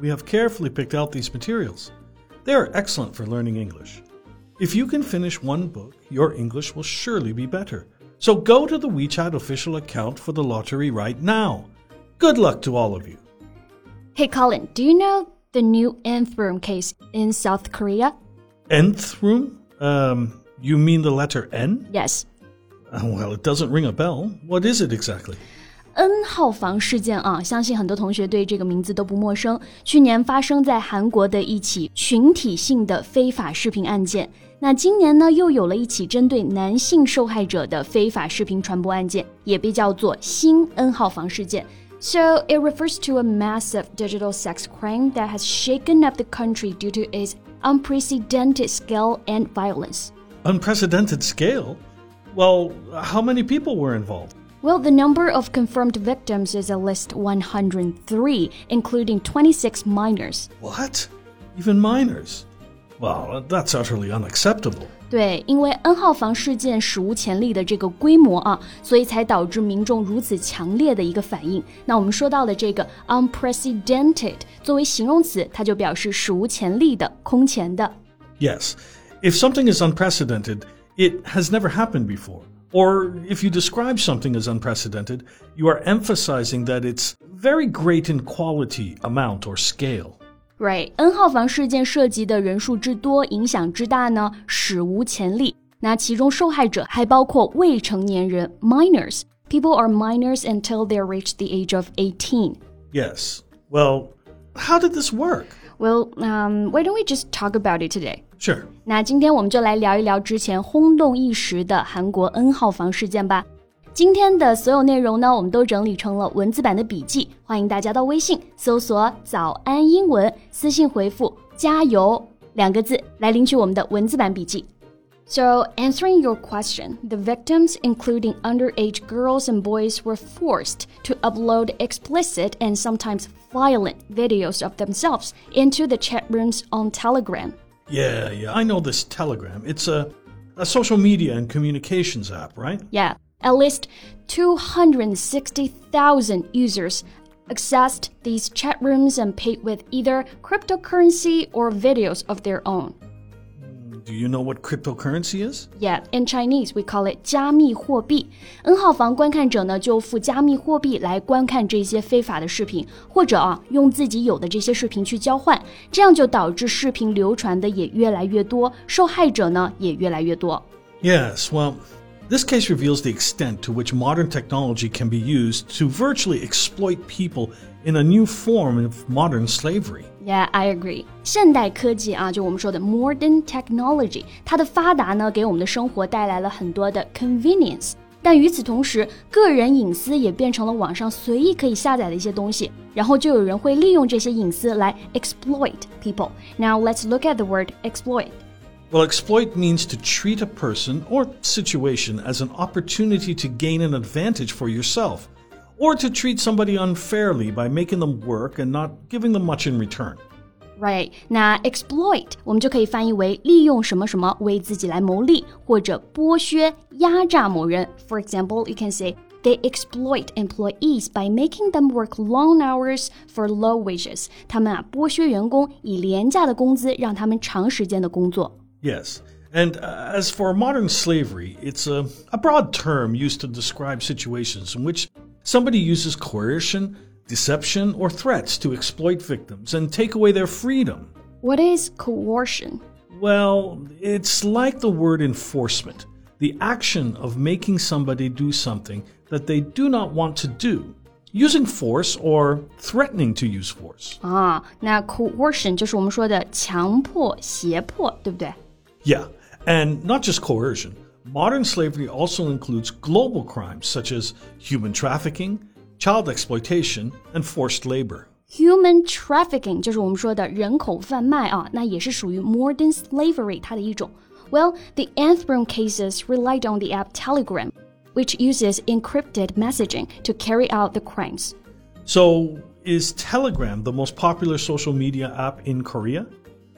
we have carefully picked out these materials. They are excellent for learning English. If you can finish one book, your English will surely be better. So go to the WeChat official account for the lottery right now. Good luck to all of you. Hey Colin, do you know the new nth room case in South Korea? Nth room? Um, you mean the letter N? Yes. Uh, well, it doesn't ring a bell. What is it exactly? N 号房事件啊，相信很多同学对这个名字都不陌生。去年发生在韩国的一起群体性的非法视频案件。那今年呢，又有了一起针对男性受害者的非法视频传播案件，也被叫做新 N 号房事件。So it refers to a massive digital sex crime that has shaken up the country due to its unprecedented scale and violence. Unprecedented scale? Well, how many people were involved? Well, the number of confirmed victims is at least 103, including 26 minors. What? Even minors? Well, that's utterly unacceptable. 对，因为 N 号房事件史无前例的这个规模啊，所以才导致民众如此强烈的一个反应。那我们说到的这个 unprecedented 作为形容词，它就表示史无前例的、空前的。Yes, if something is unprecedented, it has never happened before. Or if you describe something as unprecedented, you are emphasizing that it's very great in quality, amount, or scale. Right，N 号房事件涉及的人数之多，影响之大呢，史无前例。那其中受害者还包括未成年人 （minors）。People are minors until they reach the age of 18. Yes. Well, how did this work? Well, um, why don't we just talk about it today? Sure. 那今天我们就来聊一聊之前轰动一时的韩国 N 号房事件吧。今天的所有内容呢，我们都整理成了文字版的笔记，欢迎大家到微信搜索“早安英文”，私信回复“加油”两个字来领取我们的文字版笔记。So, answering your question, the victims, including underage girls and boys, were forced to upload explicit and sometimes violent videos of themselves into the chat rooms on Telegram. Yeah, yeah, I know this Telegram. It's a, a social media and communications app, right? Yeah. At least 260,000 users accessed these chat rooms and paid with either cryptocurrency or videos of their own. Do you know what cryptocurrency is? Yeah, in Chinese we call it 加密货币。N 号房观看者呢就付加密货币来观看这些非法的视频，或者啊用自己有的这些视频去交换，这样就导致视频流传的也越来越多，受害者呢也越来越多。Yes, well. This case reveals the extent to which modern technology can be used to virtually exploit people in a new form of modern slavery. Yeah, I agree. 现代科技啊，就我们说的 modern technology，它的发达呢，给我们的生活带来了很多的 convenience。但与此同时，个人隐私也变成了网上随意可以下载的一些东西，然后就有人会利用这些隐私来 exploit people. Now let's look at the word exploit. Well, exploit means to treat a person or situation as an opportunity to gain an advantage for yourself, or to treat somebody unfairly by making them work and not giving them much in return. Right，那 exploit 我们就可以翻译为利用什么什么为自己来牟利，或者剥削、压榨某人。For example, you can say they exploit employees by making them work long hours for low wages. 他们啊剥削员工，以廉价的工资让他们长时间的工作。Yes. And uh, as for modern slavery, it's a, a broad term used to describe situations in which somebody uses coercion, deception, or threats to exploit victims and take away their freedom. What is coercion? Well, it's like the word enforcement the action of making somebody do something that they do not want to do. Using force or threatening to use force. 啊，那 coercion 就是我们说的强迫、胁迫，对不对？yeah, and not just coercion. Modern slavery also includes global crimes such as human trafficking, child exploitation, and forced labor. Human trafficking 就是我们说的人口贩卖啊，那也是属于 modern slavery 它的一种。Well, the Nth room cases relied on the app Telegram, which uses encrypted messaging to carry out the crimes. So, is Telegram the most popular social media app in Korea?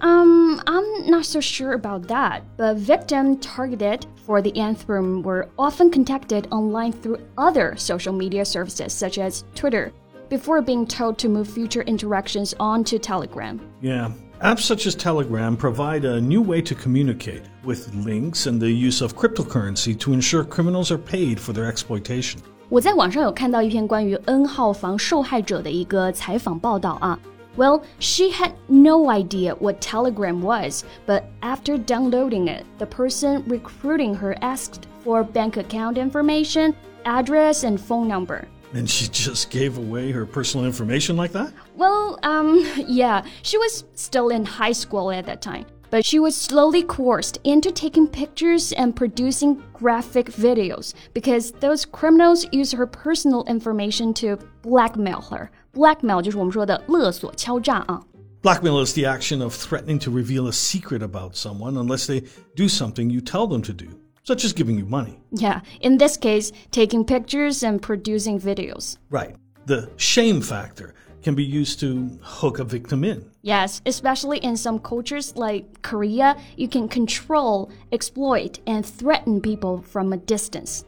Um, I'm not so sure about that, but victims targeted for the Nth room were often contacted online through other social media services such as Twitter before being told to move future interactions onto Telegram. Yeah. Apps such as Telegram provide a new way to communicate, with links and the use of cryptocurrency to ensure criminals are paid for their exploitation. 我在网上有看到一篇关于 N 号房受害者的一个采访报道啊，well, she had no idea what Telegram was, but after downloading it, the person recruiting her asked for bank account information, address, and phone number. And she just gave away her personal information like that? Well, um, yeah, she was still in high school at that time. But she was slowly coerced into taking pictures and producing graphic videos because those criminals use her personal information to blackmail her Blackmail 就是我们说的勒索、敲诈啊。Blackmail is the action of threatening to reveal a secret about someone unless they do something you tell them to do, such as giving you money. Yeah, in this case, taking pictures and producing videos. Right. The shame factor can be used to hook a victim in. Yes, especially in some cultures like Korea, you can control, exploit, and threaten people from a distance.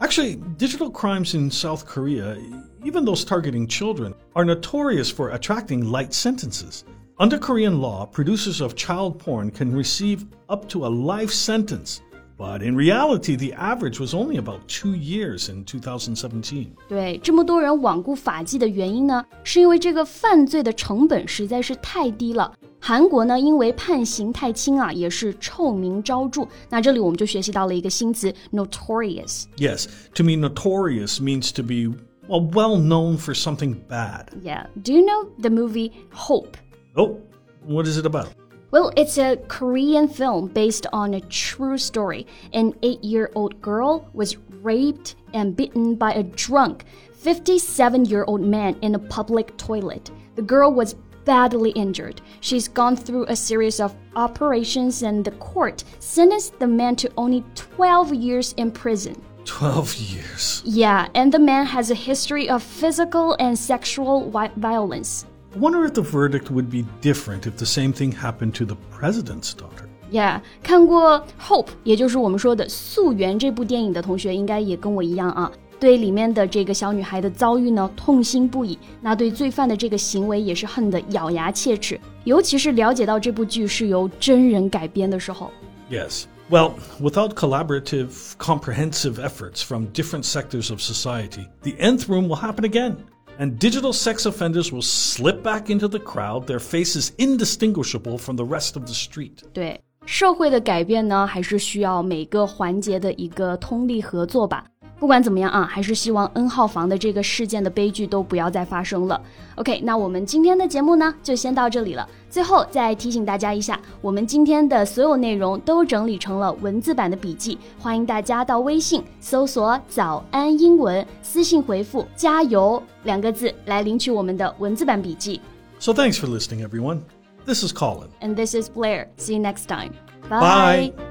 Actually, digital crimes in South Korea, even those targeting children, are notorious for attracting light sentences. Under Korean law, producers of child porn can receive up to a life sentence but in reality, the average was only about two years in 2017. 对，这么多人罔顾法纪的原因呢，是因为这个犯罪的成本实在是太低了。韩国呢，因为判刑太轻啊，也是臭名昭着。那这里我们就学习到了一个新词，notorious。Yes, to me, notorious means to be well, well known for something bad. Yeah. Do you know the movie Hope? Oh, what is it about? Well, it's a Korean film based on a true story. An eight year old girl was raped and beaten by a drunk 57 year old man in a public toilet. The girl was badly injured. She's gone through a series of operations, and the court sentenced the man to only 12 years in prison. 12 years. Yeah, and the man has a history of physical and sexual violence. I wonder if the verdict would be different if the same thing happened to the president's daughter. Yeah，看过《Hope》，也就是我们说的《素媛》这部电影的同学，应该也跟我一样啊，对里面的这个小女孩的遭遇呢痛心不已，那对罪犯的这个行为也是恨得咬牙切齿，尤其是了解到这部剧是由真人改编的时候。Yes, Well, without collaborative, comprehensive efforts from different sectors of society, the nth room will happen again and digital sex offenders will slip back into the crowd, their faces indistinguishable from the rest of the street. 对，社会的改变呢，还是需要每个环节的一个通力合作吧。 不管怎么样啊，还是希望 N 号房的这个事件的悲剧都不要再发生了。OK，那我们今天的节目呢，就先到这里了。最后再提醒大家一下，我们今天的所有内容都整理成了文字版的笔记，欢迎大家到微信搜索“早安英文”，私信回复“加油”两个字来领取我们的文字版笔记。So thanks for listening, everyone. This is Colin. And this is Blair. See you next time. Bye. Bye.